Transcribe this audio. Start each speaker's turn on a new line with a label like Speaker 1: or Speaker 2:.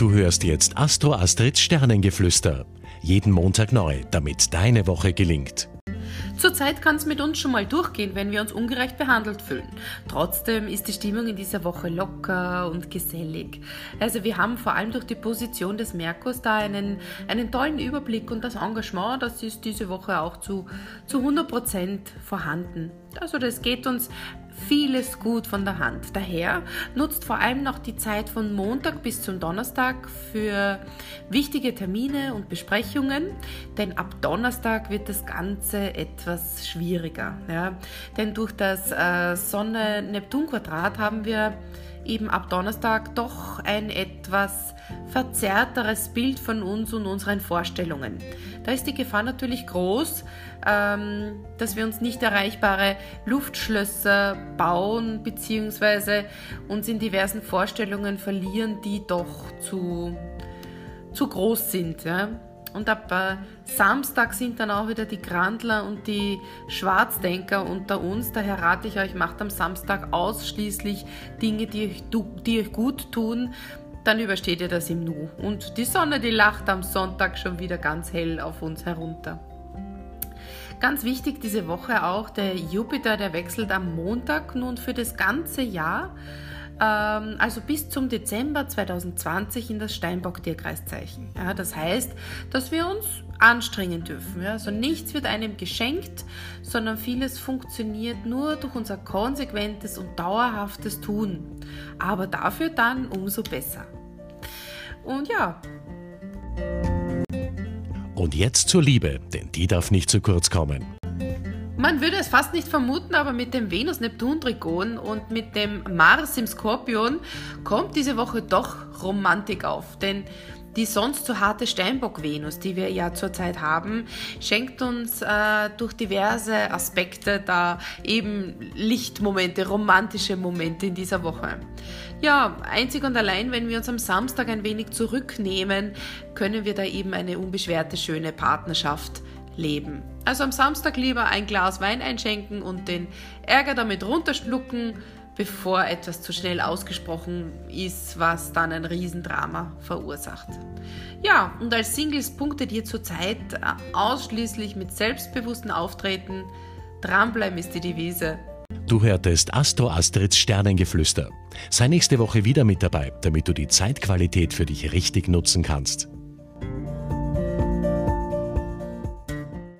Speaker 1: Du hörst jetzt Astro Astrids Sternengeflüster. Jeden Montag neu, damit deine Woche gelingt.
Speaker 2: Zurzeit kann es mit uns schon mal durchgehen, wenn wir uns ungerecht behandelt fühlen. Trotzdem ist die Stimmung in dieser Woche locker und gesellig. Also wir haben vor allem durch die Position des Merkurs da einen, einen tollen Überblick und das Engagement, das ist diese Woche auch zu, zu 100 Prozent vorhanden. Also das geht uns vieles gut von der Hand. Daher nutzt vor allem noch die Zeit von Montag bis zum Donnerstag für wichtige Termine und Besprechungen, denn ab Donnerstag wird das Ganze etwas schwieriger. Ja? Denn durch das äh, Sonne-Neptun-Quadrat haben wir eben ab Donnerstag doch ein etwas verzerrteres Bild von uns und unseren Vorstellungen. Da ist die Gefahr natürlich groß, ähm, dass wir uns nicht erreichbare Luftschlösser bauen bzw. uns in diversen Vorstellungen verlieren, die doch zu, zu groß sind. Ja? Und ab äh, Samstag sind dann auch wieder die Grandler und die Schwarzdenker unter uns. Daher rate ich euch, macht am Samstag ausschließlich Dinge, die euch, die euch gut tun. Dann übersteht ihr das im Nu. Und die Sonne, die lacht am Sonntag schon wieder ganz hell auf uns herunter. Ganz wichtig diese Woche auch, der Jupiter, der wechselt am Montag nun für das ganze Jahr also bis zum Dezember 2020 in das Steinbock-Tierkreiszeichen. Ja, das heißt, dass wir uns anstrengen dürfen. Ja? Also nichts wird einem geschenkt, sondern vieles funktioniert nur durch unser konsequentes und dauerhaftes Tun. Aber dafür dann umso besser. Und ja.
Speaker 1: Und jetzt zur Liebe, denn die darf nicht zu kurz kommen.
Speaker 2: Man würde es fast nicht vermuten, aber mit dem Venus-Neptun-Trigon und mit dem Mars im Skorpion kommt diese Woche doch Romantik auf. Denn die sonst so harte Steinbock-Venus, die wir ja zurzeit haben, schenkt uns äh, durch diverse Aspekte da eben Lichtmomente, romantische Momente in dieser Woche. Ja, einzig und allein, wenn wir uns am Samstag ein wenig zurücknehmen, können wir da eben eine unbeschwerte, schöne Partnerschaft leben. Also am Samstag lieber ein Glas Wein einschenken und den Ärger damit runterschlucken, bevor etwas zu schnell ausgesprochen ist, was dann ein Riesendrama verursacht. Ja, und als Singles punktet ihr zurzeit ausschließlich mit selbstbewussten Auftreten. Dranbleiben ist die Devise.
Speaker 1: Du hörtest Astro Astrids Sternengeflüster. Sei nächste Woche wieder mit dabei, damit du die Zeitqualität für dich richtig nutzen kannst.